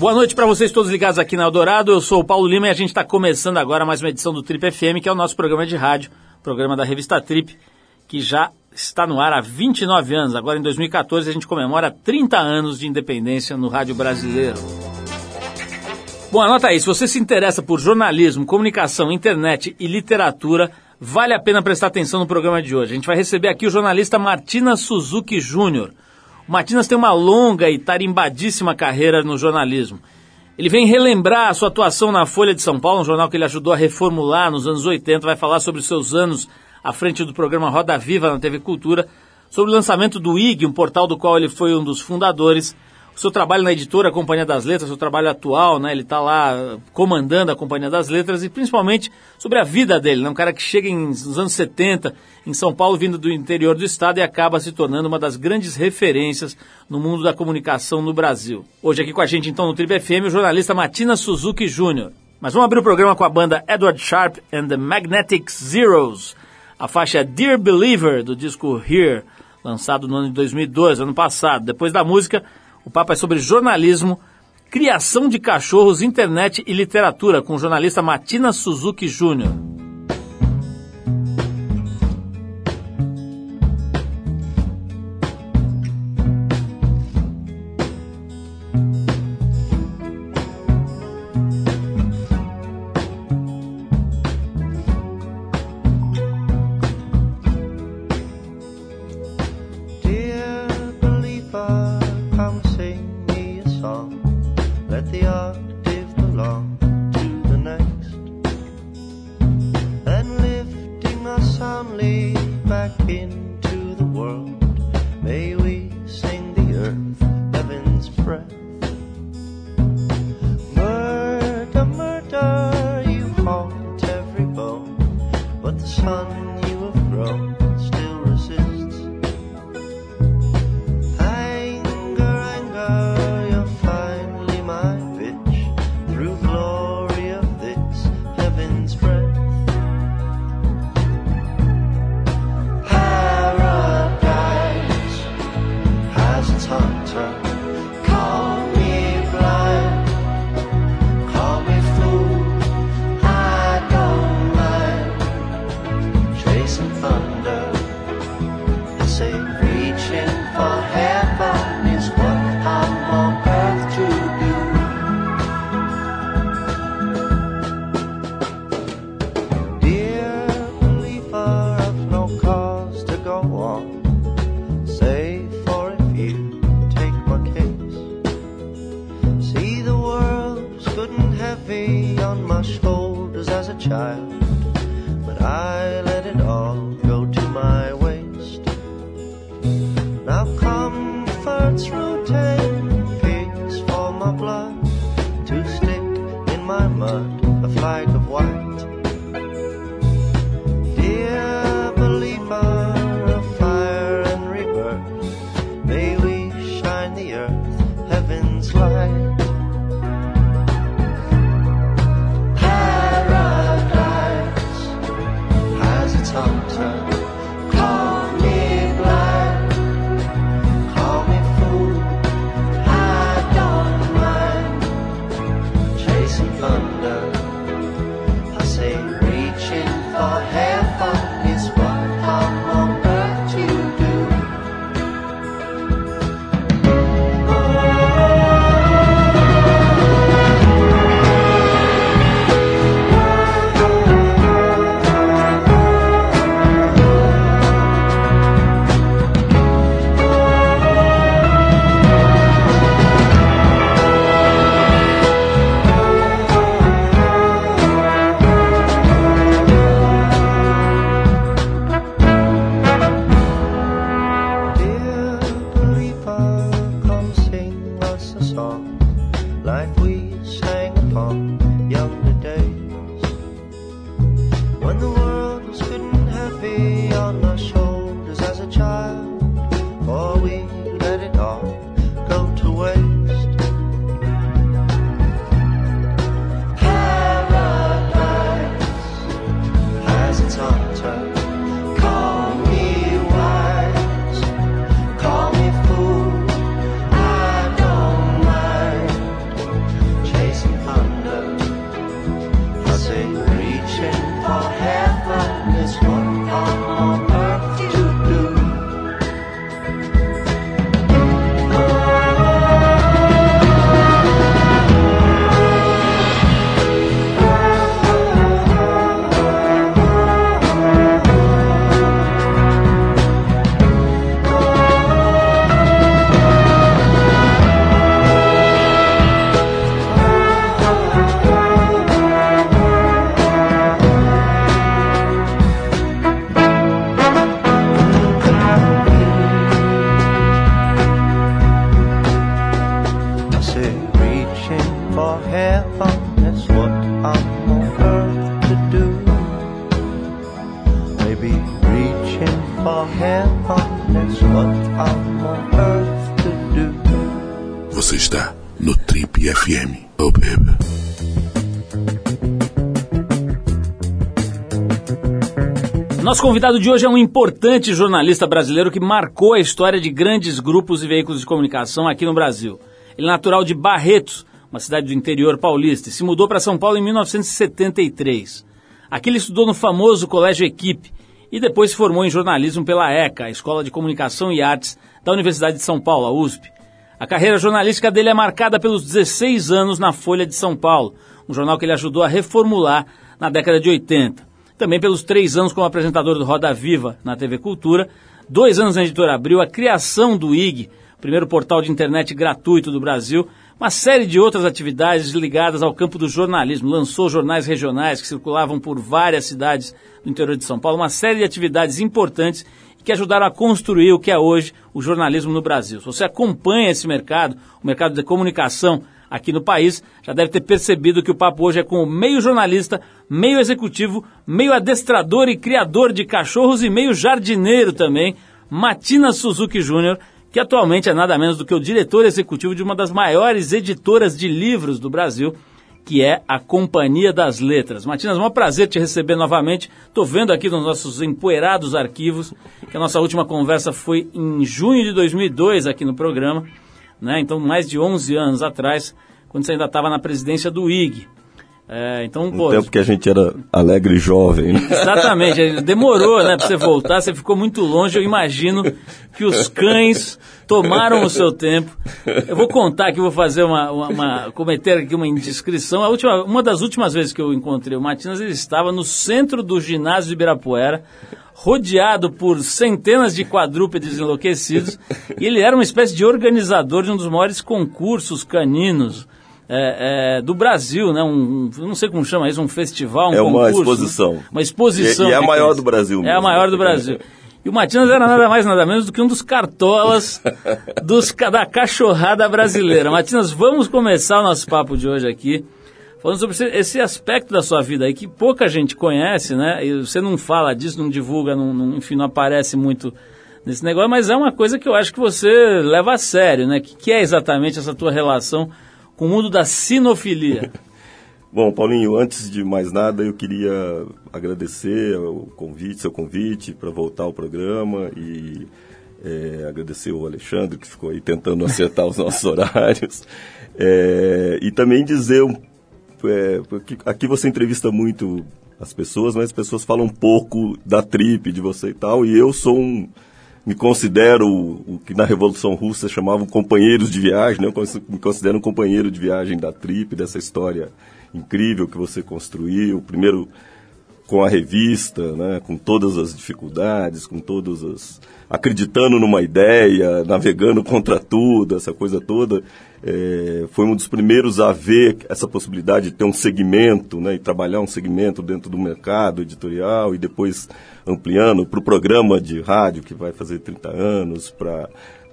Boa noite para vocês todos ligados aqui na Eldorado. Eu sou o Paulo Lima e a gente está começando agora mais uma edição do Trip FM, que é o nosso programa de rádio, programa da revista Trip, que já está no ar há 29 anos. Agora em 2014 a gente comemora 30 anos de independência no rádio brasileiro. Bom, anota aí, se você se interessa por jornalismo, comunicação, internet e literatura, vale a pena prestar atenção no programa de hoje. A gente vai receber aqui o jornalista Martina Suzuki Júnior. O Martinas tem uma longa e tarimbadíssima carreira no jornalismo. Ele vem relembrar a sua atuação na Folha de São Paulo, um jornal que ele ajudou a reformular nos anos 80, vai falar sobre seus anos à frente do programa Roda Viva na TV Cultura, sobre o lançamento do IG, um portal do qual ele foi um dos fundadores, seu trabalho na editora Companhia das Letras, seu trabalho atual, né? Ele está lá comandando a Companhia das Letras e principalmente sobre a vida dele, né? Um cara que chega em, nos anos 70 em São Paulo, vindo do interior do estado e acaba se tornando uma das grandes referências no mundo da comunicação no Brasil. Hoje aqui com a gente então no Tribe FM o jornalista Matina Suzuki Jr. Mas vamos abrir o programa com a banda Edward Sharp and the Magnetic Zeros. A faixa Dear Believer do disco Here, lançado no ano de 2002, ano passado. Depois da música, o papo é sobre jornalismo, criação de cachorros, internet e literatura, com o jornalista Matina Suzuki Jr. song. Let the octave belong to the next. And lifting us soundly back in. Nosso convidado de hoje é um importante jornalista brasileiro que marcou a história de grandes grupos e veículos de comunicação aqui no Brasil. Ele é natural de Barretos, uma cidade do interior paulista, e se mudou para São Paulo em 1973. Aqui ele estudou no famoso Colégio Equipe e depois se formou em jornalismo pela ECA, a Escola de Comunicação e Artes da Universidade de São Paulo, a USP. A carreira jornalística dele é marcada pelos 16 anos na Folha de São Paulo, um jornal que ele ajudou a reformular na década de 80. Também pelos três anos como apresentador do Roda Viva na TV Cultura, dois anos na Editora Abril, a criação do IG, primeiro portal de internet gratuito do Brasil, uma série de outras atividades ligadas ao campo do jornalismo. Lançou jornais regionais que circulavam por várias cidades do interior de São Paulo, uma série de atividades importantes que ajudaram a construir o que é hoje o jornalismo no Brasil. Se você acompanha esse mercado, o mercado de comunicação aqui no país, já deve ter percebido que o papo hoje é com meio jornalista, meio executivo, meio adestrador e criador de cachorros e meio jardineiro também, Matina Suzuki Júnior, que atualmente é nada menos do que o diretor executivo de uma das maiores editoras de livros do Brasil, que é a Companhia das Letras. Matinas, é um prazer te receber novamente. Estou vendo aqui nos nossos empoeirados arquivos que a nossa última conversa foi em junho de 2002 aqui no programa, né? então mais de 11 anos atrás, quando você ainda estava na presidência do IG. É, então, um pô, tempo que a gente era alegre e jovem. Né? Exatamente, demorou, né, para você voltar, você ficou muito longe. Eu imagino que os cães tomaram o seu tempo. Eu vou contar aqui, vou fazer uma, uma, uma, cometer aqui uma indiscrição. A última, uma das últimas vezes que eu encontrei o Matinas, ele estava no centro do ginásio de Ibirapuera, rodeado por centenas de quadrúpedes enlouquecidos, e ele era uma espécie de organizador de um dos maiores concursos caninos é, é, do Brasil, né? Um, não sei como chama isso, um festival, um É uma concurso, exposição. Né? Uma exposição. E, e é a maior do Brasil. Mesmo. É a maior do Brasil. E o Matinas era nada mais, nada menos do que um dos cartolas dos, da cachorrada brasileira. Matinas, vamos começar o nosso papo de hoje aqui falando sobre esse aspecto da sua vida aí que pouca gente conhece, né? E você não fala disso, não divulga, não, não, enfim, não aparece muito nesse negócio, mas é uma coisa que eu acho que você leva a sério, né? Que, que é exatamente essa tua relação com o mundo da sinofilia. Bom, Paulinho, antes de mais nada, eu queria agradecer o convite, seu convite para voltar ao programa e é, agradecer o Alexandre que ficou aí tentando acertar os nossos horários é, e também dizer é, aqui você entrevista muito as pessoas, mas as pessoas falam um pouco da trip de você e tal e eu sou um me considero o que na Revolução Russa chamavam companheiros de viagem, né? eu me considero um companheiro de viagem da Trip, dessa história incrível que você construiu, primeiro com a revista, né? com todas as dificuldades, com todas as... acreditando numa ideia, navegando contra tudo, essa coisa toda, é, foi um dos primeiros a ver essa possibilidade de ter um segmento, né? e trabalhar um segmento dentro do mercado editorial, e depois ampliando para o programa de rádio, que vai fazer 30 anos, para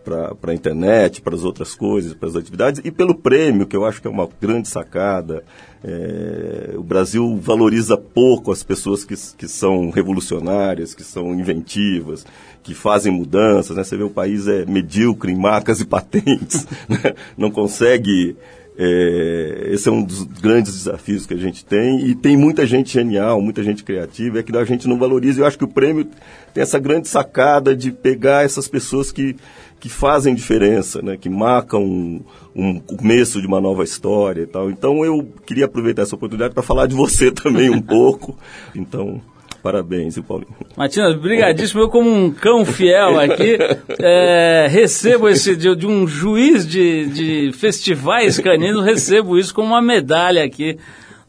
para a internet, para as outras coisas, para as atividades, e pelo prêmio, que eu acho que é uma grande sacada. É, o Brasil valoriza pouco as pessoas que, que são revolucionárias, que são inventivas, que fazem mudanças. Né? Você vê o país é medíocre em marcas e patentes, né? não consegue é, esse é um dos grandes desafios que a gente tem e tem muita gente genial, muita gente criativa, é que a gente não valoriza. Eu acho que o prêmio tem essa grande sacada de pegar essas pessoas que, que fazem diferença, né, que marcam um, um começo de uma nova história e tal. Então eu queria aproveitar essa oportunidade para falar de você também um pouco. Então Parabéns, e Paulinho. Matinas, brigadíssimo. Eu, como um cão fiel aqui, é, recebo esse de, de, um juiz de, de festivais caninos, recebo isso como uma medalha aqui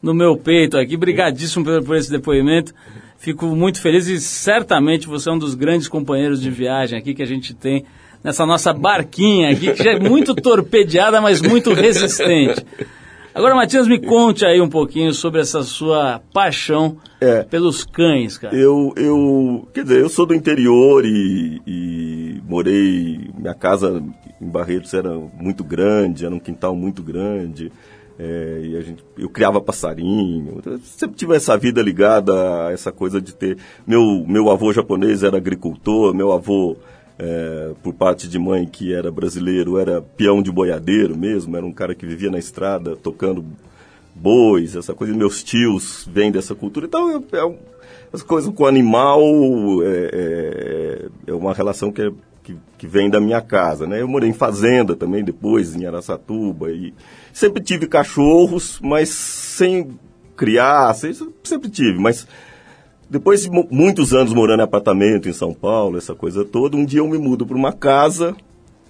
no meu peito aqui. Brigadíssimo por, por esse depoimento. Fico muito feliz e certamente você é um dos grandes companheiros de viagem aqui que a gente tem nessa nossa barquinha aqui, que já é muito torpedeada, mas muito resistente. Agora, Matias, me conte aí um pouquinho sobre essa sua paixão é, pelos cães, cara. Eu, eu, quer dizer, eu sou do interior e, e morei, minha casa em Barretos era muito grande, era um quintal muito grande. É, e a gente, eu criava passarinho, eu sempre tive essa vida ligada a essa coisa de ter. Meu, meu avô japonês era agricultor, meu avô é, por parte de mãe que era brasileiro, era peão de boiadeiro mesmo, era um cara que vivia na estrada tocando bois, essa coisa. Meus tios vêm dessa cultura. Então, eu, é, as coisas com animal é, é, é uma relação que, é, que, que, vem da minha casa. Né? Eu morei em fazenda também, depois em Araçatuba. E sempre tive cachorros, mas sem criar, sempre tive, mas depois de muitos anos morando em apartamento em São Paulo, essa coisa toda, um dia eu me mudo para uma casa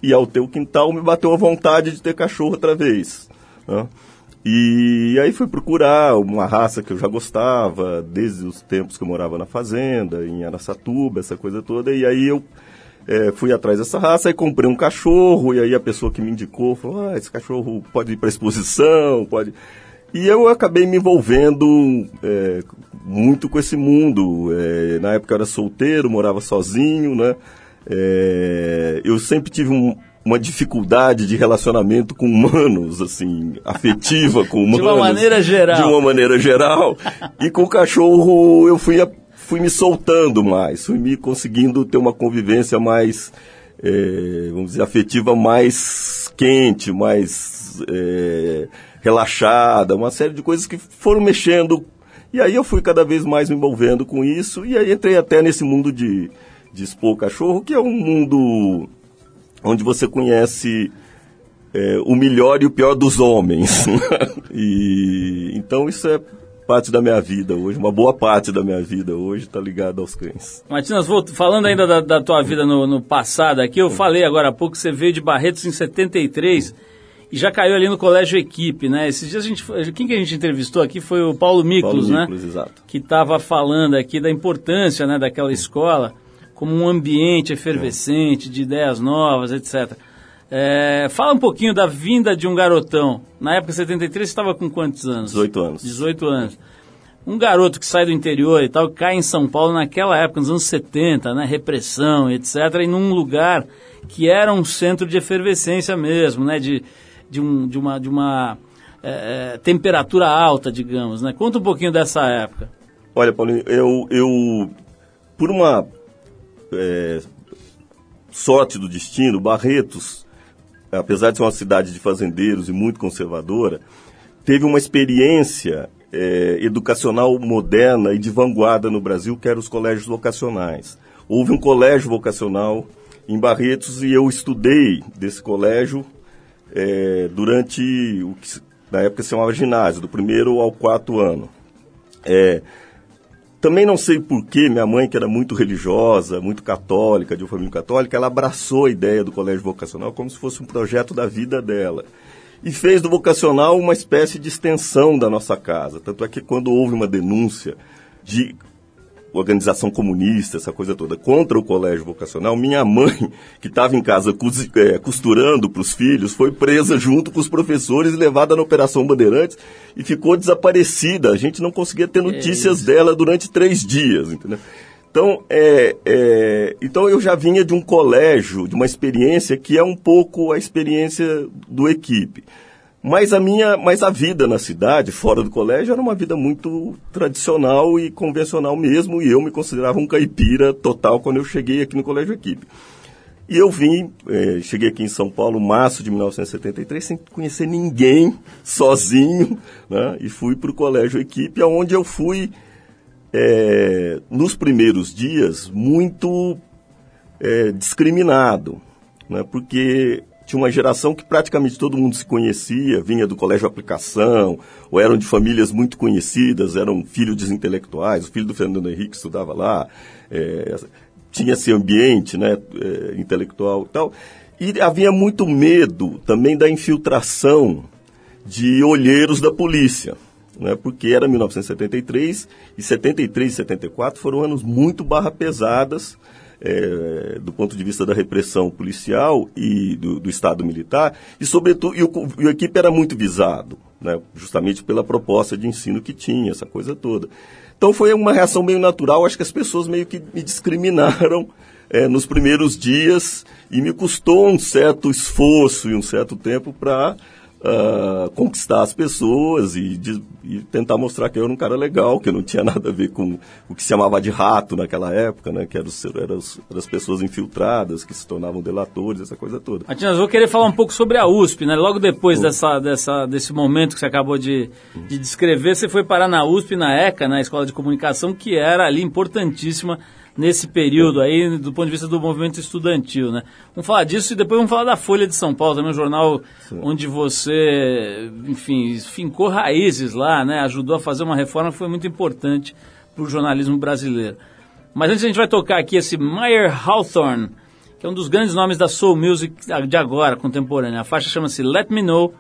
e ao ter o quintal me bateu a vontade de ter cachorro outra vez. Né? E aí fui procurar uma raça que eu já gostava, desde os tempos que eu morava na fazenda, em Araçatuba, essa coisa toda. E aí eu é, fui atrás dessa raça e comprei um cachorro. E aí a pessoa que me indicou falou: ah, esse cachorro pode ir para exposição, pode. E eu acabei me envolvendo é, muito com esse mundo. É, na época eu era solteiro, morava sozinho, né? É, eu sempre tive um, uma dificuldade de relacionamento com humanos, assim, afetiva com humanos. De uma maneira geral. De uma maneira geral. e com o cachorro eu fui, fui me soltando mais, fui me conseguindo ter uma convivência mais, é, vamos dizer, afetiva mais quente, mais é, relaxada, uma série de coisas que foram mexendo. E aí eu fui cada vez mais me envolvendo com isso, e aí entrei até nesse mundo de, de expor cachorro, que é um mundo onde você conhece é, o melhor e o pior dos homens. e então isso é parte da minha vida hoje, uma boa parte da minha vida hoje está ligada aos cães. Matinas, falando ainda da, da tua vida no, no, passado aqui, eu falei agora há pouco que você veio de Barretos em 73 e já caiu ali no colégio equipe, né? Esses dias a gente, quem que a gente entrevistou aqui foi o Paulo Miklos, Paulo né? Miklos, exato. Que estava falando aqui da importância, né, daquela escola como um ambiente efervescente, de ideias novas, etc. É, fala um pouquinho da vinda de um garotão. Na época 73 você estava com quantos anos? 18 anos. 18 anos. Um garoto que sai do interior e tal, cai em São Paulo naquela época, nos anos 70, né, repressão, etc., e num lugar que era um centro de efervescência mesmo, né, de, de, um, de uma, de uma é, é temperatura alta, digamos. Né? Conta um pouquinho dessa época. Olha, Paulinho, eu, eu por uma é, sorte do destino, Barretos, apesar de ser uma cidade de fazendeiros e muito conservadora, teve uma experiência é, educacional moderna e de vanguarda no Brasil, que eram os colégios vocacionais. Houve um colégio vocacional em Barretos e eu estudei desse colégio é, durante o que na época se chamava ginásio, do primeiro ao quarto ano. É, também não sei porquê, minha mãe, que era muito religiosa, muito católica, de uma família católica, ela abraçou a ideia do colégio vocacional como se fosse um projeto da vida dela. E fez do vocacional uma espécie de extensão da nossa casa. Tanto é que quando houve uma denúncia de organização comunista, essa coisa toda, contra o colégio vocacional, minha mãe, que estava em casa é, costurando para os filhos, foi presa junto com os professores e levada na Operação Bandeirantes e ficou desaparecida. A gente não conseguia ter notícias é dela durante três dias, entendeu? Então, é, é, então eu já vinha de um colégio, de uma experiência que é um pouco a experiência do equipe. Mas a minha, mas a vida na cidade, fora do colégio, era uma vida muito tradicional e convencional mesmo, e eu me considerava um caipira total quando eu cheguei aqui no Colégio Equipe. E eu vim, eh, cheguei aqui em São Paulo, março de 1973, sem conhecer ninguém, sozinho, né? e fui para o Colégio Equipe, onde eu fui, eh, nos primeiros dias, muito eh, discriminado, né? porque tinha uma geração que praticamente todo mundo se conhecia, vinha do colégio aplicação, ou eram de famílias muito conhecidas, eram filhos de intelectuais, o filho do Fernando Henrique estudava lá, é, tinha esse ambiente né, é, intelectual e tal. E havia muito medo também da infiltração de olheiros da polícia, né, porque era 1973 e 73 e 74 foram anos muito barra pesadas, é, do ponto de vista da repressão policial e do, do Estado militar, e sobretudo, e o, e o equipe era muito visado, né, justamente pela proposta de ensino que tinha, essa coisa toda. Então foi uma reação meio natural, acho que as pessoas meio que me discriminaram é, nos primeiros dias e me custou um certo esforço e um certo tempo para uh, conquistar as pessoas e, de, e, tentar mostrar que eu era um cara legal, que não tinha nada a ver com o que se chamava de rato naquela época, né? Que eram, eram, eram as pessoas infiltradas, que se tornavam delatores, essa coisa toda. Matias, vou querer falar um pouco sobre a USP, né? Logo depois dessa, dessa, desse momento que você acabou de, de descrever, você foi parar na USP, na ECA, na Escola de Comunicação, que era ali importantíssima nesse período aí, do ponto de vista do movimento estudantil, né? Vamos falar disso e depois vamos falar da Folha de São Paulo, também um jornal Sim. onde você, enfim, fincou raízes lá, né? Ajudou a fazer uma reforma que foi muito importante para o jornalismo brasileiro. Mas antes a gente vai tocar aqui esse Meyer Hawthorne, que é um dos grandes nomes da soul music de agora, contemporânea. A faixa chama-se Let Me Know,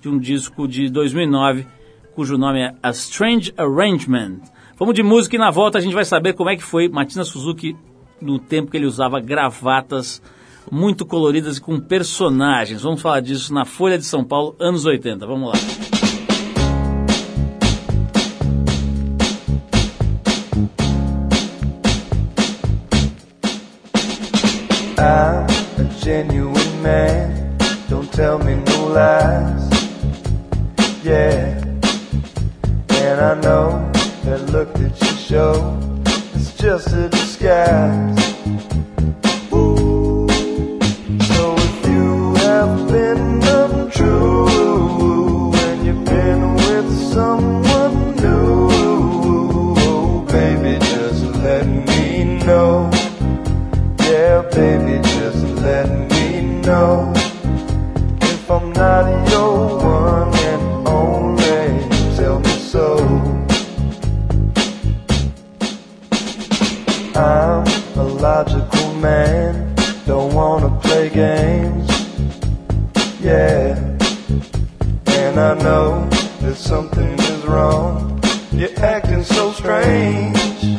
de um disco de 2009, cujo nome é A Strange Arrangement. Vamos de música e na volta a gente vai saber como é que foi Matina Suzuki no tempo que ele usava gravatas muito coloridas e com personagens. Vamos falar disso na Folha de São Paulo, anos 80. Vamos lá. I'm a genuine man, don't tell me no lies. Yeah, and I know and look at your show. It's just a disguise. Don't wanna play games. Yeah, and I know that something is wrong. You're acting so strange.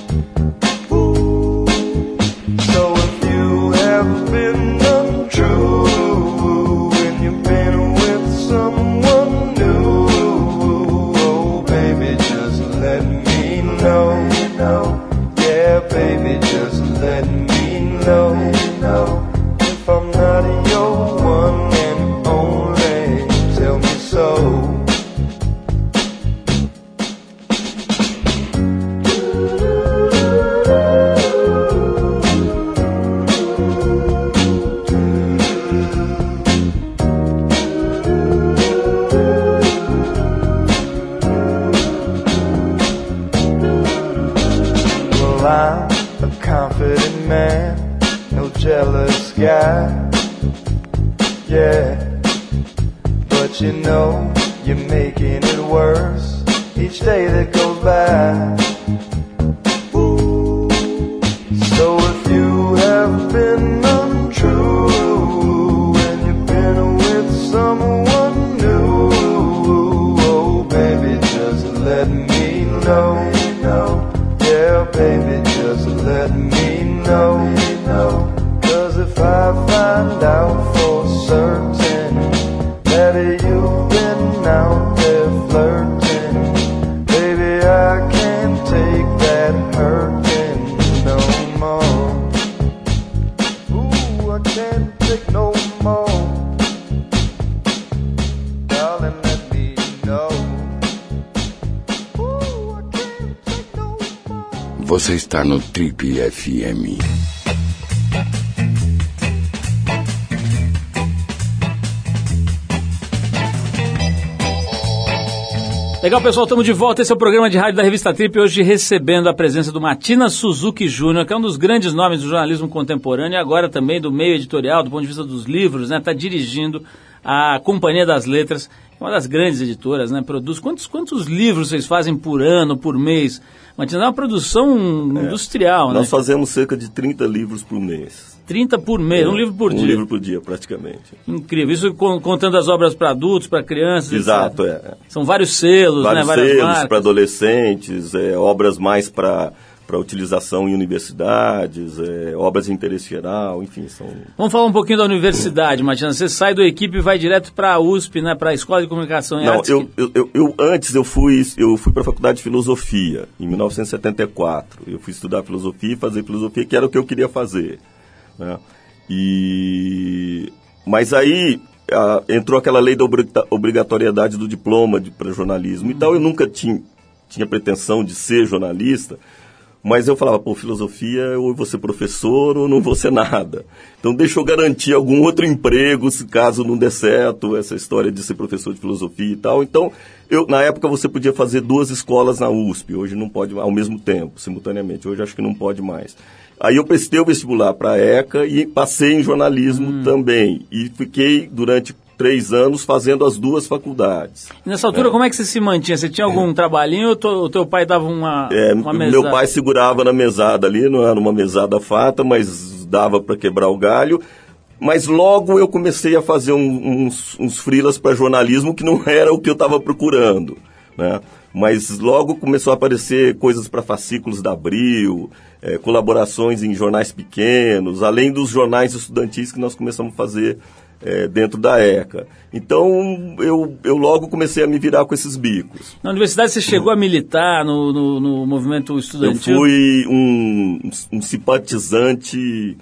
Você está no Trip FM. Legal, pessoal, estamos de volta. Esse é o programa de rádio da revista Trip. Hoje recebendo a presença do Matina Suzuki Júnior, que é um dos grandes nomes do jornalismo contemporâneo e agora também do meio editorial, do ponto de vista dos livros, né? Está dirigindo a Companhia das Letras, é uma das grandes editoras, né? Produz quantos, quantos livros vocês fazem por ano, por mês? Matina, é uma produção industrial, né? Nós fazemos cerca de 30 livros por mês. 30 por mês, um livro por um dia. Um livro por dia, praticamente. Incrível. Isso con- contando as obras para adultos, para crianças. Exato, etc. é. São vários selos, Vários né? Várias selos para adolescentes, é, obras mais para para utilização em universidades, é, obras de interesse geral, enfim, são Vamos falar um pouquinho da universidade, Matina. Você sai da equipe e vai direto para a USP, né? Para a Escola de Comunicação e Não, Artes. eu, eu, eu, eu- antes eu fui eu fui para a faculdade de filosofia em 1974. Eu fui estudar filosofia e fazer filosofia que era o que eu queria fazer. Né? E mas aí a, entrou aquela lei da obrigatoriedade do diploma para jornalismo. Então eu nunca tinha, tinha pretensão de ser jornalista, mas eu falava, pô, filosofia, ou vou ser professor ou não vou ser nada. Então deixa eu garantir algum outro emprego, se caso não der certo, essa história de ser professor de filosofia e tal. Então, eu, na época você podia fazer duas escolas na USP, hoje não pode, ao mesmo tempo, simultaneamente. Hoje acho que não pode mais. Aí eu prestei o vestibular para a ECA e passei em jornalismo hum. também. E fiquei durante três anos fazendo as duas faculdades. E nessa altura, é. como é que você se mantinha? Você tinha algum é. trabalhinho ou o teu pai dava uma, é, uma mesada? Meu pai segurava na mesada ali, não era uma mesada fata, mas dava para quebrar o galho. Mas logo eu comecei a fazer um, uns, uns frilas para jornalismo que não era o que eu estava procurando. Né? Mas logo começou a aparecer coisas para fascículos da Abril, é, colaborações em jornais pequenos, além dos jornais estudantis que nós começamos a fazer é, dentro da ECA. Então, eu, eu logo comecei a me virar com esses bicos. Na universidade você chegou a militar no, no, no movimento estudantil? Eu fui um, um simpatizante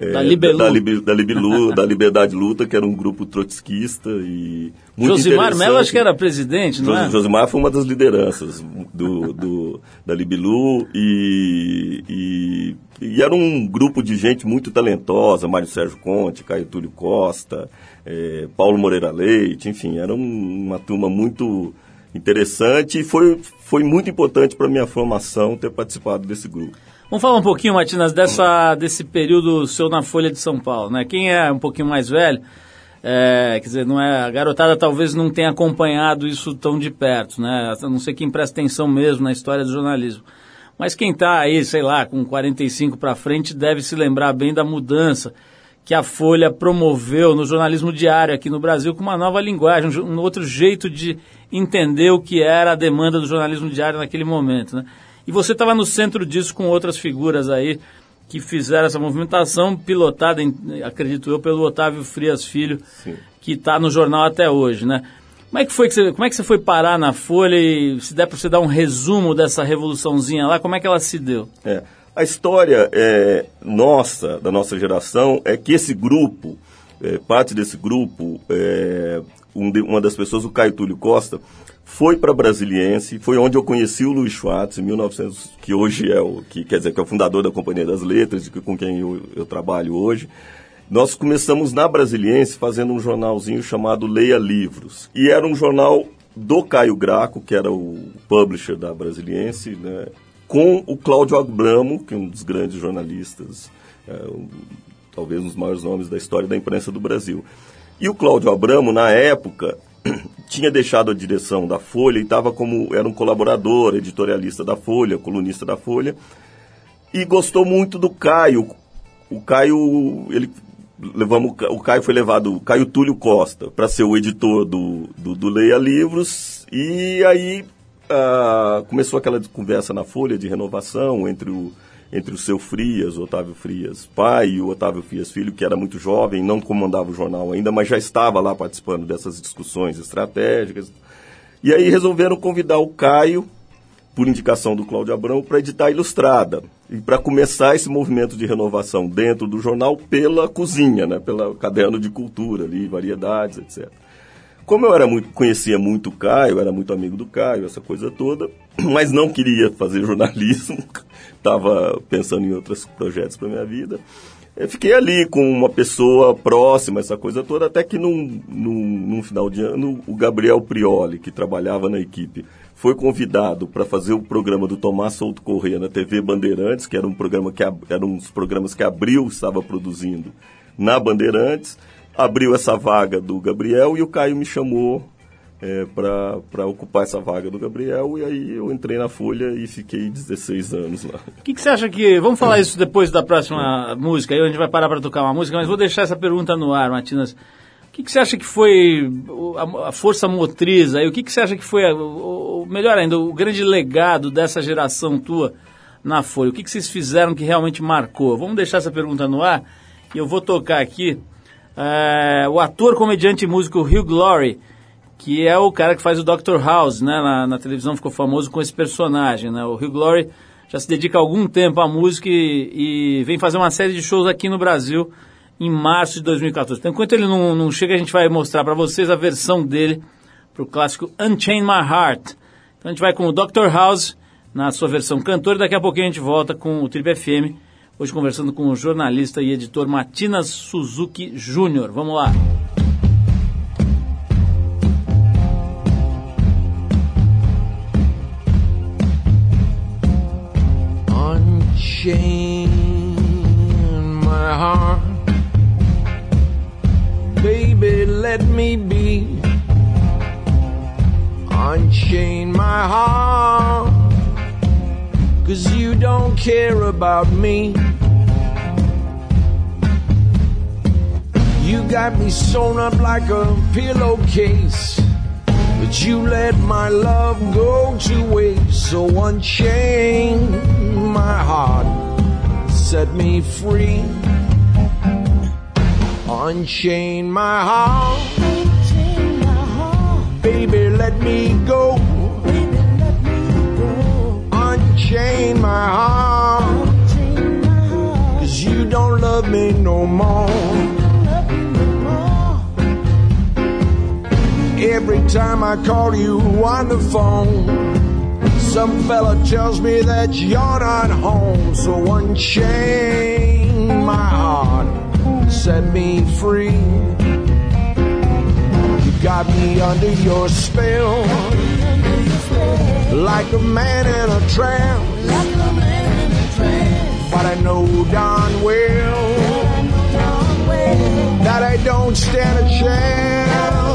é, da Libelu. Da, da, Libelu, da Liberdade Luta, que era um grupo trotskista e muito Josimar Mello acho que era presidente, não é? Josimar foi uma das lideranças do, do da Libelu e, e, e, era um grupo de gente muito talentosa, Mário Sérgio Conte, Caio Túlio Costa, é, Paulo Moreira Leite, enfim, era um, uma turma muito interessante e foi, foi muito importante para a minha formação ter participado desse grupo. Vamos falar um pouquinho, Matinas, dessa, desse período seu na Folha de São Paulo. Né? Quem é um pouquinho mais velho, é, quer dizer, não é, a garotada talvez não tenha acompanhado isso tão de perto, né? A não sei quem presta atenção mesmo na história do jornalismo. Mas quem está aí, sei lá, com 45 para frente, deve se lembrar bem da mudança que a Folha promoveu no jornalismo diário aqui no Brasil com uma nova linguagem, um outro jeito de entender o que era a demanda do jornalismo diário naquele momento, né? E você estava no centro disso com outras figuras aí que fizeram essa movimentação, pilotada, acredito eu, pelo Otávio Frias Filho, Sim. que está no jornal até hoje, né? Como é que foi que você, como é que você foi parar na Folha e se der para você dar um resumo dessa revoluçãozinha lá, como é que ela se deu? É, a história é, nossa, da nossa geração, é que esse grupo, é, parte desse grupo, é, um de, uma das pessoas, o Caio Túlio Costa, foi para Brasiliense, foi onde eu conheci o Luiz Schwartz, em 1900, que hoje é o, que quer dizer, que é o fundador da Companhia das Letras, com quem eu, eu trabalho hoje. Nós começamos na Brasiliense fazendo um jornalzinho chamado Leia Livros. E era um jornal do Caio Graco, que era o publisher da Brasiliense, né, com o Cláudio Abramo, que é um dos grandes jornalistas, é, um, talvez um dos maiores nomes da história da imprensa do Brasil. E o Cláudio Abramo, na época, tinha deixado a direção da Folha e estava como era um colaborador, editorialista da Folha, colunista da Folha, e gostou muito do Caio. O Caio, ele levamos o Caio foi levado, o Caio Túlio Costa, para ser o editor do, do, do, Leia Livros, e aí ah, começou aquela conversa na Folha de renovação entre o entre o seu Frias, Otávio Frias pai, e o Otávio Frias filho, que era muito jovem, não comandava o jornal ainda, mas já estava lá participando dessas discussões estratégicas. E aí resolveram convidar o Caio, por indicação do Cláudio Abrão, para editar a Ilustrada. E para começar esse movimento de renovação dentro do jornal pela cozinha, né, pelo caderno de cultura ali, variedades, etc. Como eu era muito, conhecia muito o Caio, era muito amigo do Caio, essa coisa toda, mas não queria fazer jornalismo, estava pensando em outros projetos para minha vida. Eu fiquei ali com uma pessoa próxima, essa coisa toda, até que num, num, num final de ano, o Gabriel Prioli, que trabalhava na equipe, foi convidado para fazer o programa do Tomás Souto Corrêa na TV Bandeirantes, que era um programa que era um dos programas que Abril estava produzindo na Bandeirantes abriu essa vaga do Gabriel e o Caio me chamou é, para ocupar essa vaga do Gabriel e aí eu entrei na Folha e fiquei 16 anos lá. O que, que, você acha que... Vamos falar isso depois da próxima música, aí a gente vai parar para tocar uma música, mas vou deixar essa pergunta no ar, Matinas. O que, que você acha que foi a, força motriz aí? O que, que você acha que foi, o, melhor ainda, o grande legado dessa geração tua na Folha? O que, que vocês fizeram que realmente marcou? Vamos deixar essa pergunta no ar e eu vou tocar aqui é, o ator, comediante e músico Hugh Glory, que é o cara que faz o Dr. House, né? Na, na, televisão ficou famoso com esse personagem, né? O Hugh Glory já se dedica algum tempo à música e, e, vem fazer uma série de shows aqui no Brasil em março de 2014. Então, enquanto ele não, não chega, a gente vai mostrar para vocês a versão dele para o clássico Unchain My Heart. Então a gente vai com o Dr. House na sua versão cantor e daqui a pouquinho a gente volta com o Trip FM, hoje conversando com o jornalista e editor Matinas Suzuki Jr. Vamos lá. Unchain my heart. Baby, let me be. Unchain my heart. Cause you don't care about me. You got me sewn up like a pillowcase. But you let my love go to waste. So unchain my heart. Set me free. Unchain my heart. Baby, let me go. Unchain my heart. Cause you don't love me no more. Every time I call you on the phone, some fella tells me that you're not home. So unchain my heart, set me free. You got me under your spell, like a man in a trance. But I know darn well that I don't stand a chance.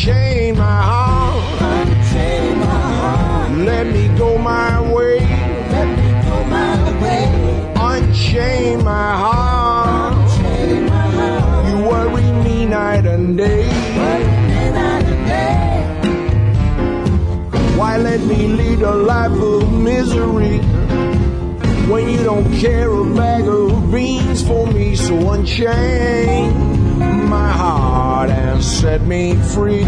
Unchain my heart, let me go my way. Unchain my heart, you worry me night and day. Why let me lead a life of misery when you don't care a bag of beans for me? So unchain my heart and set me free.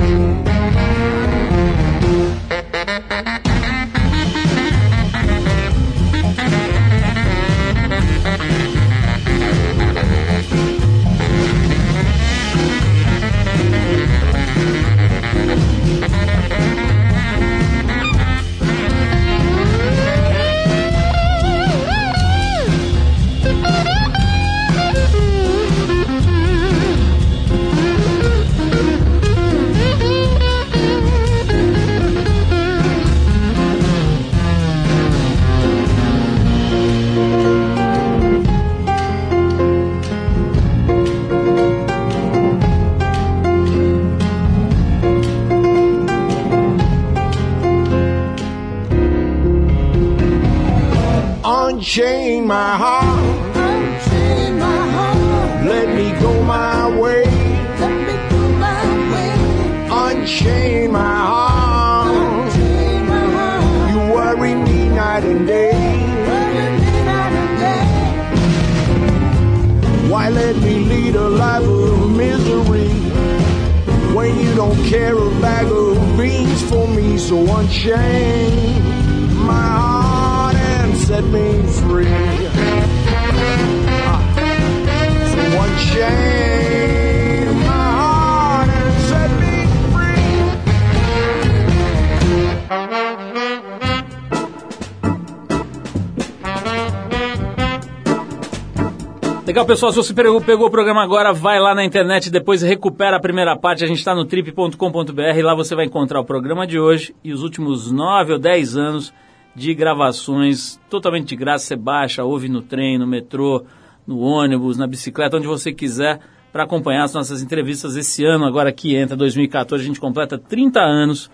Pessoal. Se você pegou, pegou o programa agora, vai lá na internet, depois recupera a primeira parte. A gente está no trip.com.br. Lá você vai encontrar o programa de hoje e os últimos nove ou dez anos de gravações totalmente de graça. Você baixa, ouve no trem, no metrô, no ônibus, na bicicleta, onde você quiser, para acompanhar as nossas entrevistas esse ano, agora que entra 2014. A gente completa 30 anos.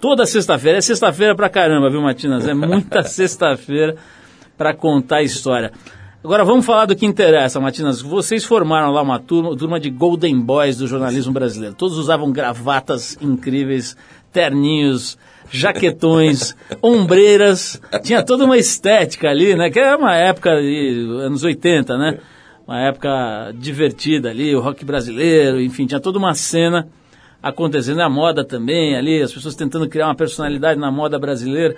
Toda sexta-feira. É sexta-feira pra caramba, viu, Matinas? É muita sexta-feira para contar a história. Agora vamos falar do que interessa, Matinas. Vocês formaram lá uma turma, turma de Golden Boys do jornalismo brasileiro. Todos usavam gravatas incríveis, terninhos, jaquetões, ombreiras. Tinha toda uma estética ali, né? Que era uma época de anos 80, né? Uma época divertida ali, o rock brasileiro, enfim, tinha toda uma cena acontecendo. A moda também ali, as pessoas tentando criar uma personalidade na moda brasileira.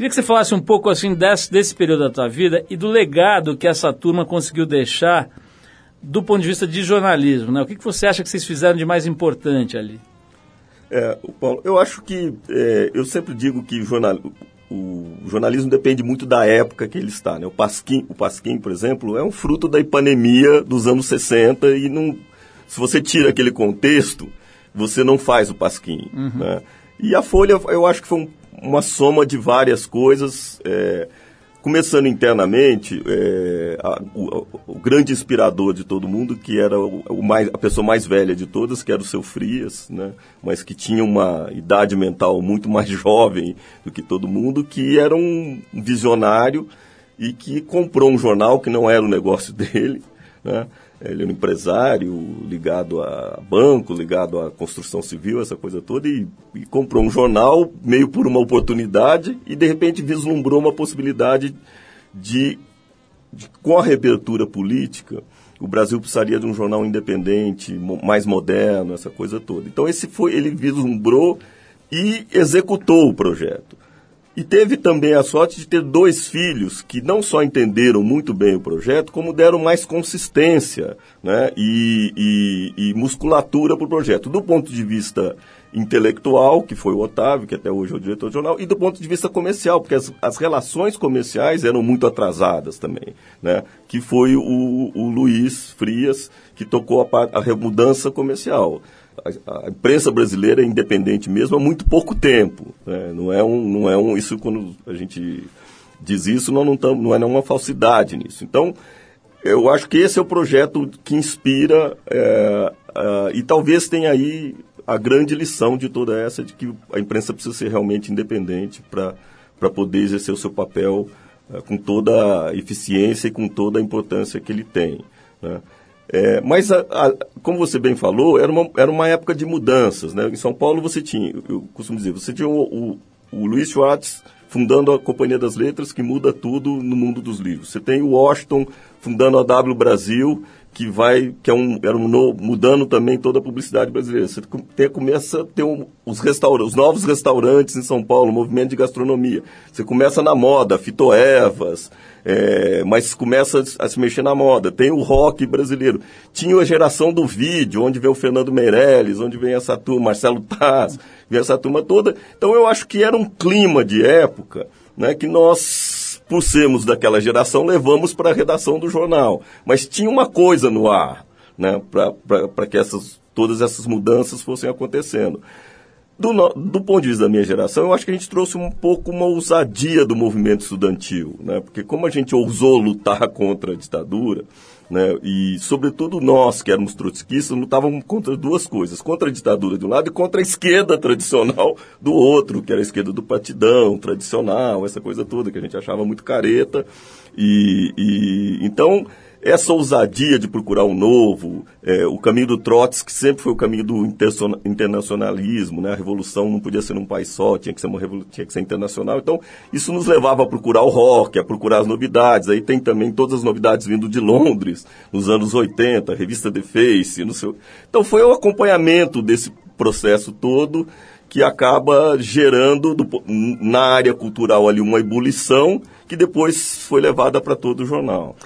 Queria que você falasse um pouco assim desse, desse período da tua vida e do legado que essa turma conseguiu deixar do ponto de vista de jornalismo. Né? O que, que você acha que vocês fizeram de mais importante ali? É, Paulo, eu acho que é, eu sempre digo que jornal, o jornalismo depende muito da época que ele está. Né? O, Pasquim, o Pasquim, por exemplo, é um fruto da epanemia dos anos 60 e não, se você tira aquele contexto, você não faz o Pasquim. Uhum. Né? E a Folha, eu acho que foi um, uma soma de várias coisas. É, começando internamente, é, a, o, o, grande inspirador de todo mundo, que era o, o, mais, a pessoa mais velha de todas, que era o seu Frias, né? mas que tinha uma idade mental muito mais jovem do que todo mundo, que era um visionário e que comprou um jornal que não era o negócio dele, né? Ele era um empresário ligado a banco, ligado à construção civil, essa coisa toda, e, e, comprou um jornal meio por uma oportunidade e de repente vislumbrou uma possibilidade de, de com a reabertura política, o Brasil precisaria de um jornal independente, mais moderno, essa coisa toda. Então esse foi, ele vislumbrou e executou o projeto. E teve também a sorte de ter dois filhos que não só entenderam muito bem o projeto, como deram mais consistência né, e, e, e musculatura para o projeto. Do ponto de vista intelectual, que foi o Otávio, que até hoje é o diretor do jornal, e do ponto de vista comercial, porque as, as relações comerciais eram muito atrasadas também, né? que foi o, o Luiz Frias que tocou a, a mudança comercial a, a, imprensa brasileira é independente mesmo há muito pouco tempo. Né? Não, é um, não é um. Isso quando a gente diz isso, não, não, tam, não é nenhuma falsidade nisso. Então, eu acho que esse é o projeto que inspira é, é, e talvez tenha aí a grande lição de toda essa de que a imprensa precisa ser realmente independente para poder exercer o seu papel é, com toda a eficiência e com toda a importância que ele tem. Né? É, mas, a, a, como você bem falou, era uma, era uma época de mudanças. Né? Em São Paulo você tinha, eu costumo dizer, você tinha o, o, o Luiz Schwartz fundando a Companhia das Letras, que muda tudo no mundo dos livros. Você tem o Washington fundando a W Brasil, que vai, que é um, era um novo, mudando também toda a publicidade brasileira. Você tem, começa a ter um, os restaurantes, os novos restaurantes em São Paulo, movimento de gastronomia. Você começa na moda, Fitoevas, é, mas começa a se mexer na moda. Tem o rock brasileiro. Tinha a geração do vídeo, onde vem o Fernando Meirelles, onde vem essa turma, Marcelo Taz, vem essa turma toda. Então eu acho que era um clima de época né, que nós, por sermos daquela geração, levamos para a redação do jornal. Mas tinha uma coisa no ar né, para que essas, todas essas mudanças fossem acontecendo. Do, do, ponto de vista da minha geração, eu acho que a gente trouxe um pouco uma ousadia do movimento estudantil, né? Porque como a gente ousou lutar contra a ditadura, né? E sobretudo nós que éramos trotskistas lutávamos contra duas coisas: contra a ditadura de um lado e contra a esquerda tradicional do outro, que era a esquerda do partidão tradicional, essa coisa toda que a gente achava muito careta. E, e então essa ousadia de procurar o um novo, é, o caminho do Trotsky sempre foi o caminho do internacionalismo, né? A revolução não podia ser num país só, tinha que ser uma tinha que ser internacional. Então, isso nos levava a procurar o rock, a procurar as novidades. Aí tem também todas as novidades vindo de Londres, nos anos 80, a revista The Face, no seu... Então, foi o acompanhamento desse processo todo que acaba gerando do, na área cultural ali uma ebulição que depois foi levada para todo o jornal.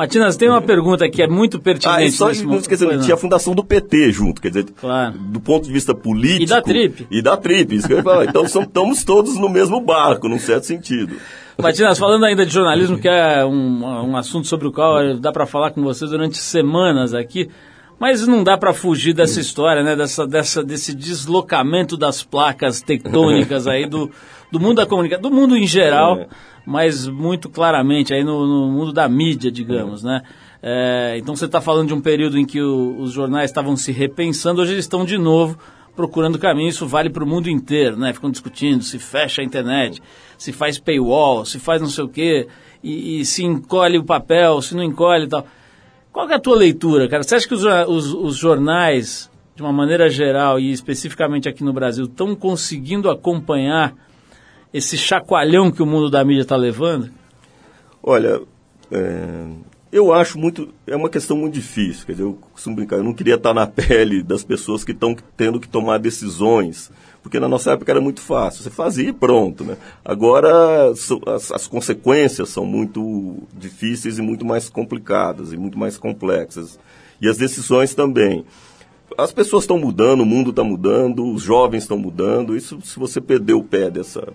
Matinas, tem uma pergunta que é muito pertinente. Ah, só nesse não esquecer, tinha a fundação do PT junto, quer dizer, claro. do ponto de vista político. E da TRIP. E da TRIP, isso que eu ia falar. Então estamos todos no mesmo barco, num certo sentido. Matinas, falando ainda de jornalismo, que é um, um assunto sobre o qual dá para falar com vocês durante semanas aqui, mas não dá para fugir dessa história, né? Dessa, dessa, desse deslocamento das placas tectônicas aí do, do mundo da comunicação, do mundo em geral. É mas muito claramente aí no, no mundo da mídia, digamos, né? É, então você está falando de um período em que o, os jornais estavam se repensando, hoje eles estão de novo procurando caminho, isso vale para o mundo inteiro, né? Ficam discutindo se fecha a internet, se faz paywall, se faz não sei o quê, e, e se encolhe o papel, se não encolhe e tal. Qual é a tua leitura, cara? Você acha que os, os, os jornais, de uma maneira geral e especificamente aqui no Brasil, estão conseguindo acompanhar esse chacoalhão que o mundo da mídia está levando? Olha, é, eu acho muito. É uma questão muito difícil. Quer dizer, eu costumo brincar, eu não queria estar na pele das pessoas que estão tendo que tomar decisões. Porque na nossa época era muito fácil. Você fazia e pronto. Né? Agora as, as consequências são muito difíceis e muito mais complicadas e muito mais complexas. E as decisões também. As pessoas estão mudando, o mundo está mudando, os jovens estão mudando. Isso, se você perder o pé dessa,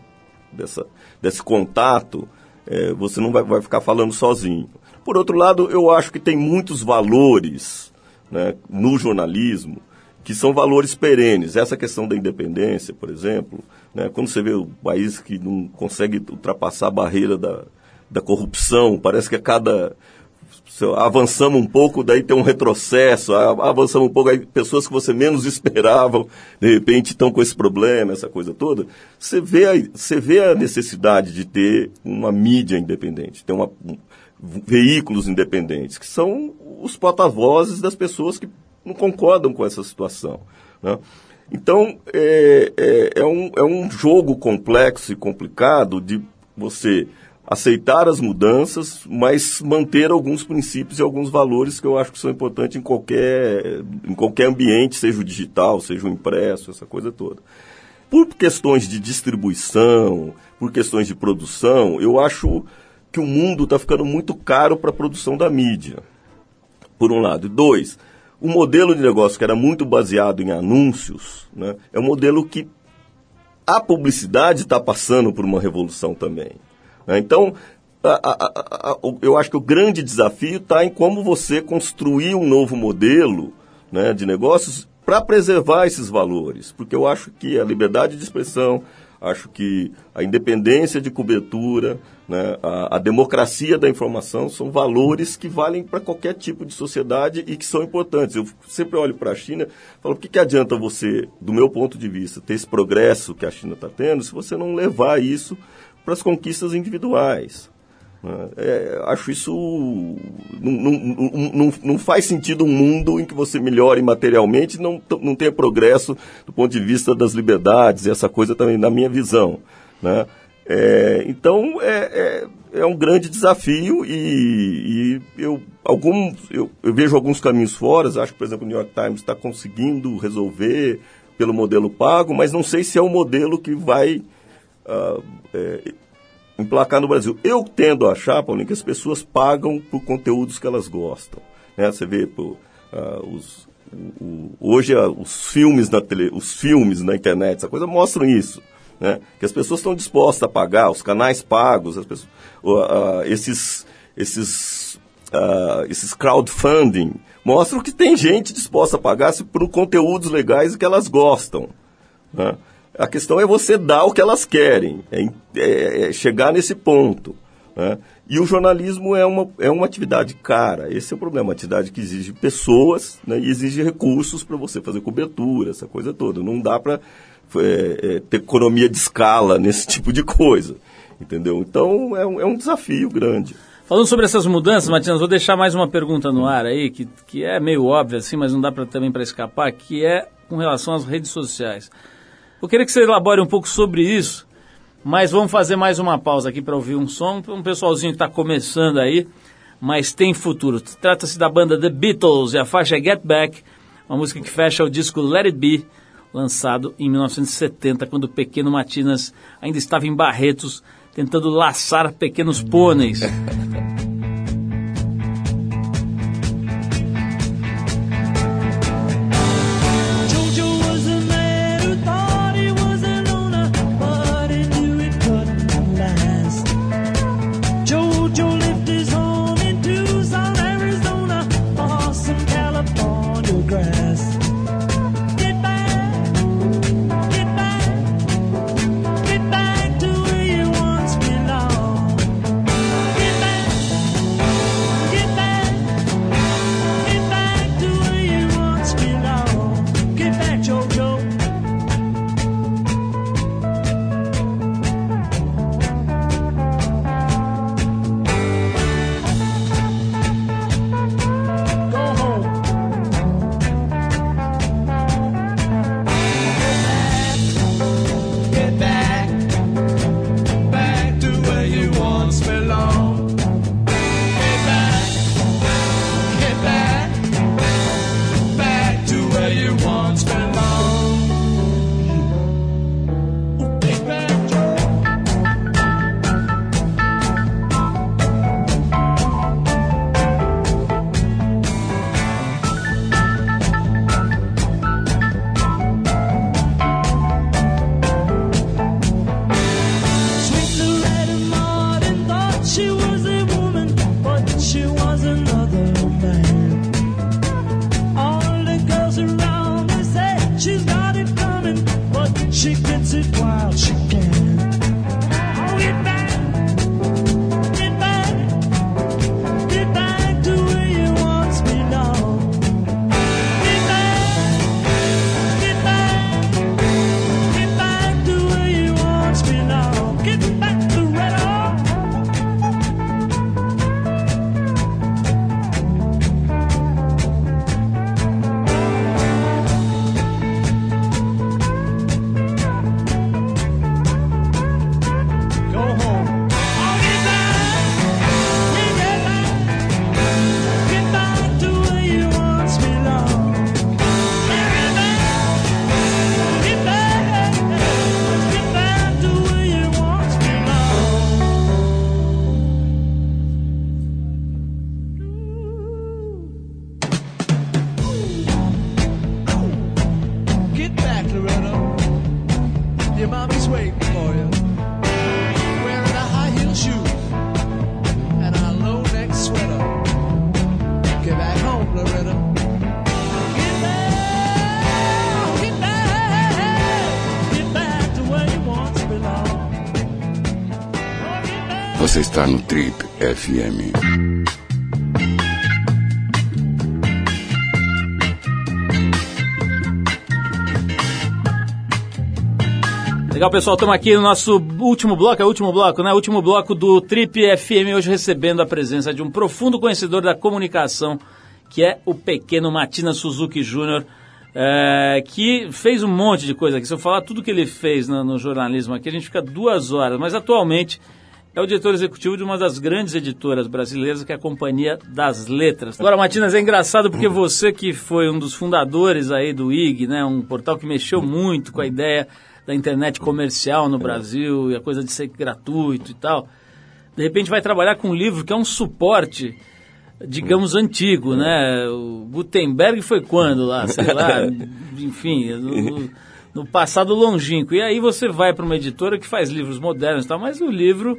dessa, desse contato, é, você não vai, vai ficar falando sozinho. Por outro lado, eu acho que tem muitos valores né, no jornalismo que são valores perenes. Essa questão da independência, por exemplo, né, quando você vê o país que não consegue ultrapassar a barreira da, da corrupção, parece que a cada. Avançamos um pouco, daí tem um retrocesso, avançamos um pouco, aí pessoas que você menos esperavam, de repente estão com esse problema, essa coisa toda. Você vê, você vê a necessidade de ter uma mídia independente, ter uma, veículos independentes, que são os porta-vozes das pessoas que não concordam com essa situação. Né? Então, é, é, é, um, é um jogo complexo e complicado de você aceitar as mudanças, mas manter alguns princípios e alguns valores que eu acho que são importantes em qualquer, em qualquer ambiente, seja o digital, seja o impresso, essa coisa toda. Por questões de distribuição, por questões de produção, eu acho que o mundo está ficando muito caro para a produção da mídia, por um lado. E dois, o modelo de negócio que era muito baseado em anúncios, né, é um modelo que a publicidade está passando por uma revolução também. Né? Então, a, a, a, eu acho que o grande desafio está em como você construir um novo modelo né, de negócios para preservar esses valores. Porque eu acho que a liberdade de expressão, acho que a independência de cobertura, né, a, a, democracia da informação são valores que valem para qualquer tipo de sociedade e que são importantes. Eu sempre olho para a China e falo, por que, que adianta você, do meu ponto de vista, ter esse progresso que a China está tendo se você não levar isso para as conquistas individuais? É, acho isso. Não, não, não, não, faz sentido um mundo em que você melhore materialmente e não, não tenha progresso do ponto de vista das liberdades, e essa coisa também, na minha visão. Né? É, então, é, é, é, um grande desafio e, e eu, algum, eu, eu, vejo alguns caminhos fora. Acho que, por exemplo, o New York Times está conseguindo resolver pelo modelo pago, mas não sei se é o modelo que vai uh, emplacar no Brasil. Eu tendo a achar, Paulinho, que as pessoas pagam por conteúdos que elas gostam. Né? Você vê uh, os, o, o, hoje uh, os filmes na tele, os filmes na internet, essa coisa mostram isso. Né? Que as pessoas estão dispostas a pagar, os canais pagos, as pessoas, uh, esses, esses, esses crowdfunding mostram que tem gente disposta a pagar por conteúdos legais que elas gostam. Né? A questão é você dar o que elas querem, é, é, é chegar nesse ponto. Né? E o jornalismo é uma, é uma atividade cara, esse é o problema, uma atividade que exige pessoas né, e exige recursos para você fazer cobertura, essa coisa toda. Não dá para é, é, ter economia de escala nesse tipo de coisa, entendeu? Então é um, é um desafio grande. Falando sobre essas mudanças, Matias, vou deixar mais uma pergunta no ar aí, que, que é meio óbvia assim, mas não dá pra, também para escapar, que é com relação às redes sociais. Eu queria que você elabore um pouco sobre isso, mas vamos fazer mais uma pausa aqui para ouvir um som. Um pessoalzinho que está começando aí, mas tem futuro. Trata-se da banda The Beatles e a faixa Get Back, uma música que fecha o disco Let It Be, lançado em 1970, quando o pequeno Matinas ainda estava em Barretos, tentando laçar pequenos pôneis. Você está no Trip FM. Legal, pessoal, estamos aqui no nosso último bloco, é o último bloco, né? Último bloco do Trip FM, hoje recebendo a presença de um profundo conhecedor da comunicação, que é o pequeno Matina Suzuki Júnior, é, que fez um monte de coisa aqui. Se eu falar tudo que ele fez no, no jornalismo aqui, a gente fica duas horas, mas atualmente é o diretor executivo de uma das grandes editoras brasileiras, que é a Companhia das Letras. Agora, Matinas, é engraçado porque você que foi um dos fundadores aí do IG, né, um portal que mexeu muito com a ideia da internet comercial no Brasil e a coisa de ser gratuito e tal, de repente vai trabalhar com um livro que é um suporte, digamos, antigo, né? O Gutenberg foi quando lá, sei lá, enfim, no, no passado longínquo. E aí você vai para uma editora que faz livros modernos e tal, mas o livro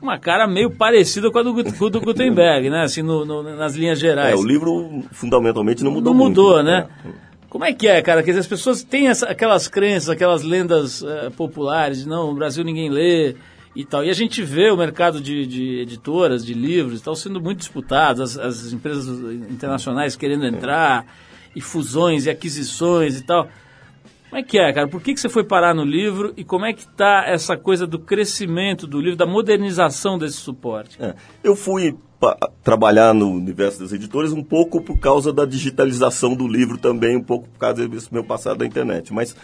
uma cara meio parecida com a do, do Gutenberg, né? Assim, no- no- nas linhas É, gerais. o livro fundamentalmente não mudou Não mudou, muito, né? É. Como é que é, cara? Quer dizer, as pessoas têm essa- aquelas crenças, aquelas lendas eh, populares, não, no Brasil ninguém lê e tal. E a gente vê o mercado de, de editoras, de livros e tal, sendo muito disputado, as, as empresas internacionais querendo entrar, e fusões e aquisições e tal. Como é que é, cara? Por que, que você foi parar no livro e como é que está essa coisa do crescimento do livro, da modernização desse suporte? É. Eu fui trabalhar no universo das editoras um pouco por causa da digitalização do livro também, um pouco por causa desse meu passado da internet. Mas,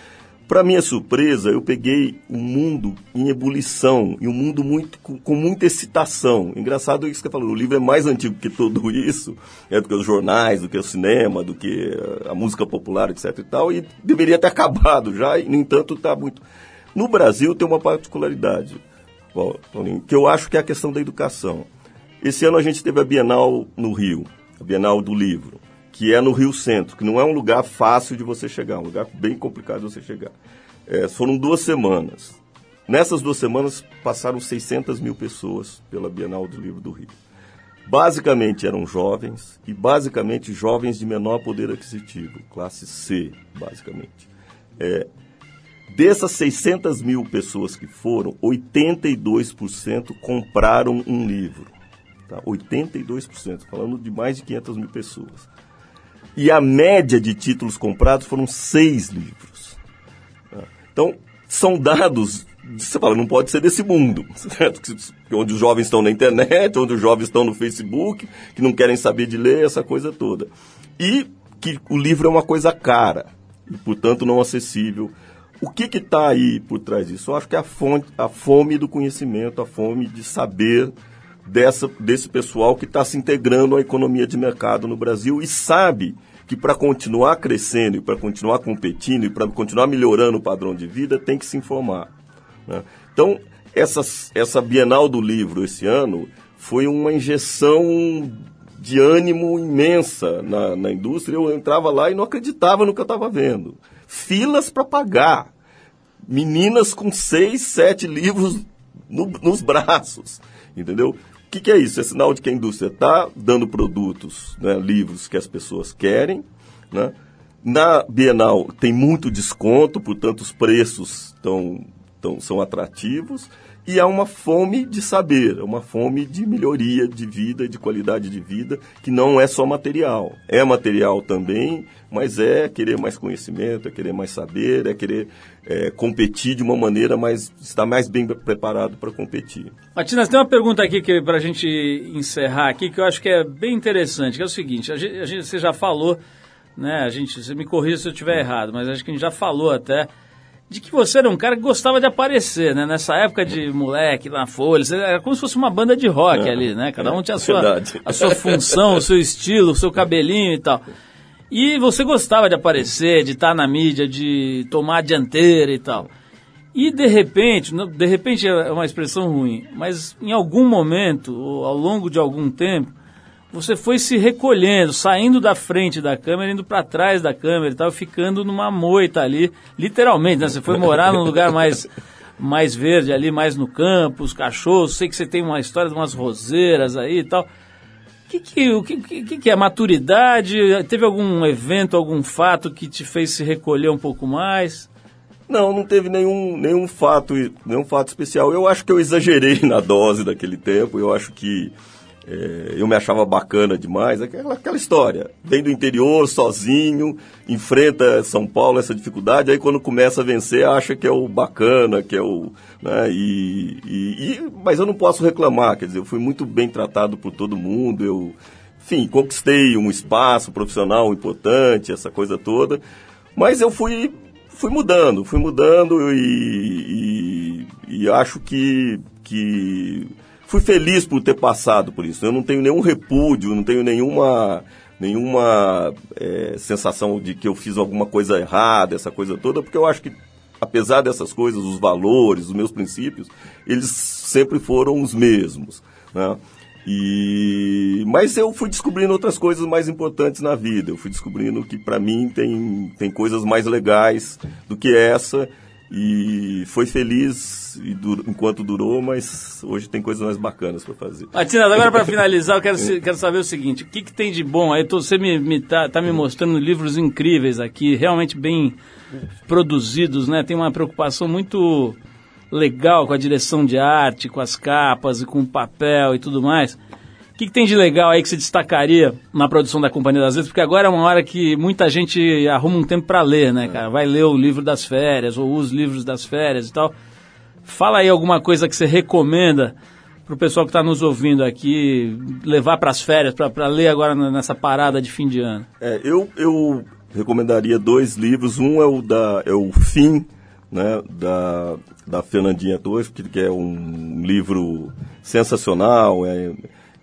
para minha surpresa, eu peguei um mundo em ebulição e um mundo muito, com, com muita excitação. Engraçado isso que você falou, o livro é mais antigo que tudo isso, é do que os jornais, do que o cinema, do que a música popular, etc e tal, e deveria ter acabado já, e no entanto está muito... No Brasil tem uma particularidade, Paulinho, que eu acho que é a questão da educação. Esse ano a gente teve a Bienal no Rio, a Bienal do Livro, que é no Rio Centro, que não é um lugar fácil de você chegar, é um lugar bem complicado de você chegar. É, foram duas semanas. Nessas duas semanas passaram 600 mil pessoas pela Bienal do Livro do Rio. Basicamente eram jovens e basicamente jovens de menor poder aquisitivo, classe C, basicamente. É, Dessas 600 mil pessoas que foram, 82% compraram um livro. Tá? 82%, falando de mais de 500 mil pessoas. E a média de títulos comprados foram seis livros. Tá? Então, são dados, você fala, não pode ser desse mundo, certo? Onde os jovens estão na internet, onde os jovens estão no Facebook, que não querem saber de ler, essa coisa toda. E que o livro é uma coisa cara, e portanto não acessível. O que está aí por trás disso? Eu acho que é a, fonte, a fome do conhecimento, a fome de saber dessa, desse pessoal que está se integrando à economia de mercado no Brasil e sabe que para continuar crescendo e para continuar competindo e para continuar melhorando o padrão de vida tem que se informar. né? Então, essa, essa Bienal do Livro esse ano foi uma injeção de ânimo imensa na, na indústria. Eu entrava lá e não acreditava no que eu estava vendo. Filas para pagar. Meninas com seis, sete livros no- nos braços. Entendeu? O que, que é isso? É sinal de que a indústria está dando produtos, né, livros que as pessoas querem, né? Na Bienal tem muito desconto, portanto os preços tão, tão, são atrativos e há uma fome de saber, uma fome de melhoria de vida, de qualidade de vida, que não é só material. É material também, mas é querer mais conhecimento, é querer mais saber, é querer é, competir de uma maneira mais. estar mais bem preparado para competir. Matinas, tem uma pergunta aqui que para a gente encerrar aqui que eu acho que é bem interessante, que é o seguinte, a gente, a gente, você já falou, né? A gente, você me corrija se eu estiver errado, mas acho que a gente já falou até de que você era um cara que gostava de aparecer, né? Nessa época de moleque na Folha, era como se fosse uma banda de rock é, ali, né? Cada um tinha a sua, a sua função, o seu estilo, o seu cabelinho e tal. E você gostava de aparecer, de estar na mídia, de tomar a dianteira e tal. E de repente, de repente é uma expressão ruim, mas em algum momento, ou ao longo de algum tempo, você foi se recolhendo, saindo da frente da câmera, indo para trás da câmera e tal, ficando numa moita ali, literalmente, né? Você foi morar num lugar mais, mais verde ali, mais no campo, os cachorros, sei que você tem uma história de umas roseiras aí e tal. Que que, o que, que, que é maturidade? Teve algum evento, algum fato que te fez se recolher um pouco mais? Não, não teve nenhum, nenhum fato, nenhum fato especial. Eu acho que eu exagerei na dose daquele tempo. Eu acho que é, eu me achava bacana demais, aquela, aquela história. Vem do interior, sozinho, enfrenta São Paulo, essa dificuldade, aí quando começa a vencer, acha que é o bacana, que é o. Né, e, e, e, mas eu não posso reclamar, quer dizer, eu fui muito bem tratado por todo mundo, eu, enfim, conquistei um espaço profissional importante, essa coisa toda, mas eu fui, fui mudando, fui mudando e, e, e acho que. que fui feliz por ter passado por isso. Eu não tenho nenhum repúdio, não tenho nenhuma nenhuma é, sensação de que eu fiz alguma coisa errada, essa coisa toda, porque eu acho que apesar dessas coisas, os valores, os meus princípios, eles sempre foram os mesmos, né? E mas eu fui descobrindo outras coisas mais importantes na vida. Eu fui descobrindo que para mim tem tem coisas mais legais do que essa e foi feliz enquanto durou, mas hoje tem coisas mais bacanas para fazer. Matinas, agora para finalizar, eu quero, quero saber o seguinte: o que, que tem de bom? Aí tô, você me, me tá, tá, me mostrando livros incríveis aqui, realmente bem produzidos, né? Tem uma preocupação muito legal com a direção de arte, com as capas e com o papel e tudo mais. O que, que, tem de legal aí que se destacaria na produção da Companhia das Letras? Porque agora é uma hora que muita gente arruma um tempo para ler, né, cara? Vai ler o livro das férias ou os livros das férias e tal. Fala aí alguma coisa que você recomenda para o pessoal que está nos ouvindo aqui levar para as férias, para ler agora nessa parada de fim de ano. É, eu, eu recomendaria dois livros. Um é o, da, é o Fim, né, da, da Fernandinha Torres, que é um livro sensacional, é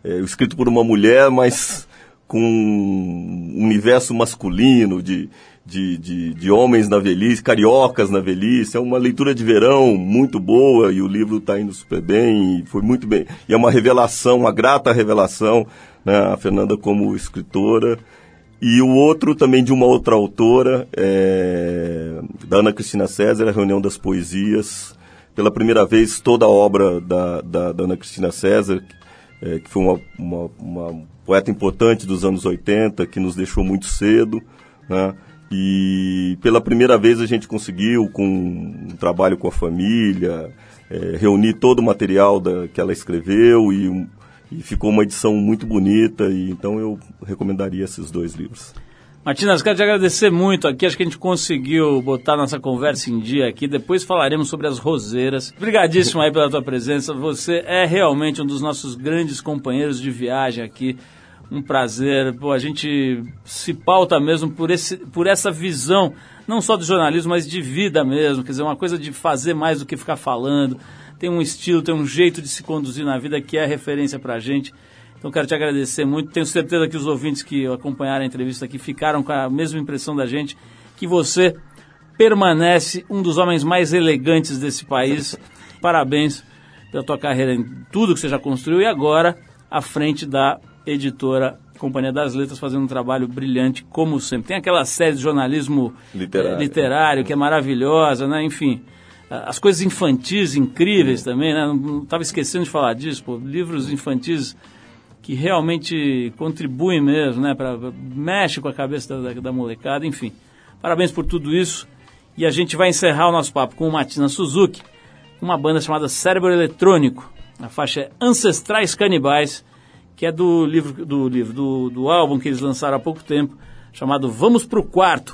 é, escrito por uma mulher, mas com um universo masculino de, de, de, de, homens na velhice, cariocas na velhice. É uma leitura de verão muito boa e o livro está indo super bem foi muito bem. E é uma revelação, uma grata revelação, né, a Fernanda como escritora. E o outro também de uma outra autora, é, da Ana Cristina César, a Reunião das Poesias. Pela primeira vez, toda a obra da, da, da Ana Cristina César, é, que foi uma, uma, uma, poeta importante dos anos 80, que nos deixou muito cedo, né? E pela primeira vez a gente conseguiu, com um trabalho com a família, é, reunir todo o material da, que ela escreveu e, e ficou uma edição muito bonita. E então eu recomendaria esses dois livros. Martinas, quero te agradecer muito aqui. Acho que a gente conseguiu botar nossa conversa em dia aqui. Depois falaremos sobre as roseiras. Obrigadíssimo aí pela tua presença. Você é realmente um dos nossos grandes companheiros de viagem aqui. Um prazer. Pô, a gente se pauta mesmo por, esse, por essa visão, não só do jornalismo, mas de vida mesmo. Quer dizer, uma coisa de fazer mais do que ficar falando. Tem um estilo, tem um jeito de se conduzir na vida que é referência pra gente. Então quero te agradecer muito. Tenho certeza que os ouvintes que acompanharam a entrevista aqui ficaram com a mesma impressão da gente, que você permanece um dos homens mais elegantes desse país. Parabéns pela tua carreira em tudo que você já construiu e agora à frente da editora Companhia das Letras fazendo um trabalho brilhante como sempre. Tem aquela série de jornalismo literário, eh, literário que é maravilhosa, né? Enfim, as coisas infantis incríveis também, né? Não estava esquecendo de falar disso, pô, livros infantis que realmente contribuem mesmo, né? Pra, mexe com a cabeça da, da molecada, enfim. Parabéns por tudo isso. E a gente vai encerrar o nosso papo com o Matina Suzuki, uma banda chamada Cérebro Eletrônico. A faixa é Ancestrais Canibais, que é do livro, do, livro do, do álbum que eles lançaram há pouco tempo, chamado Vamos Pro Quarto.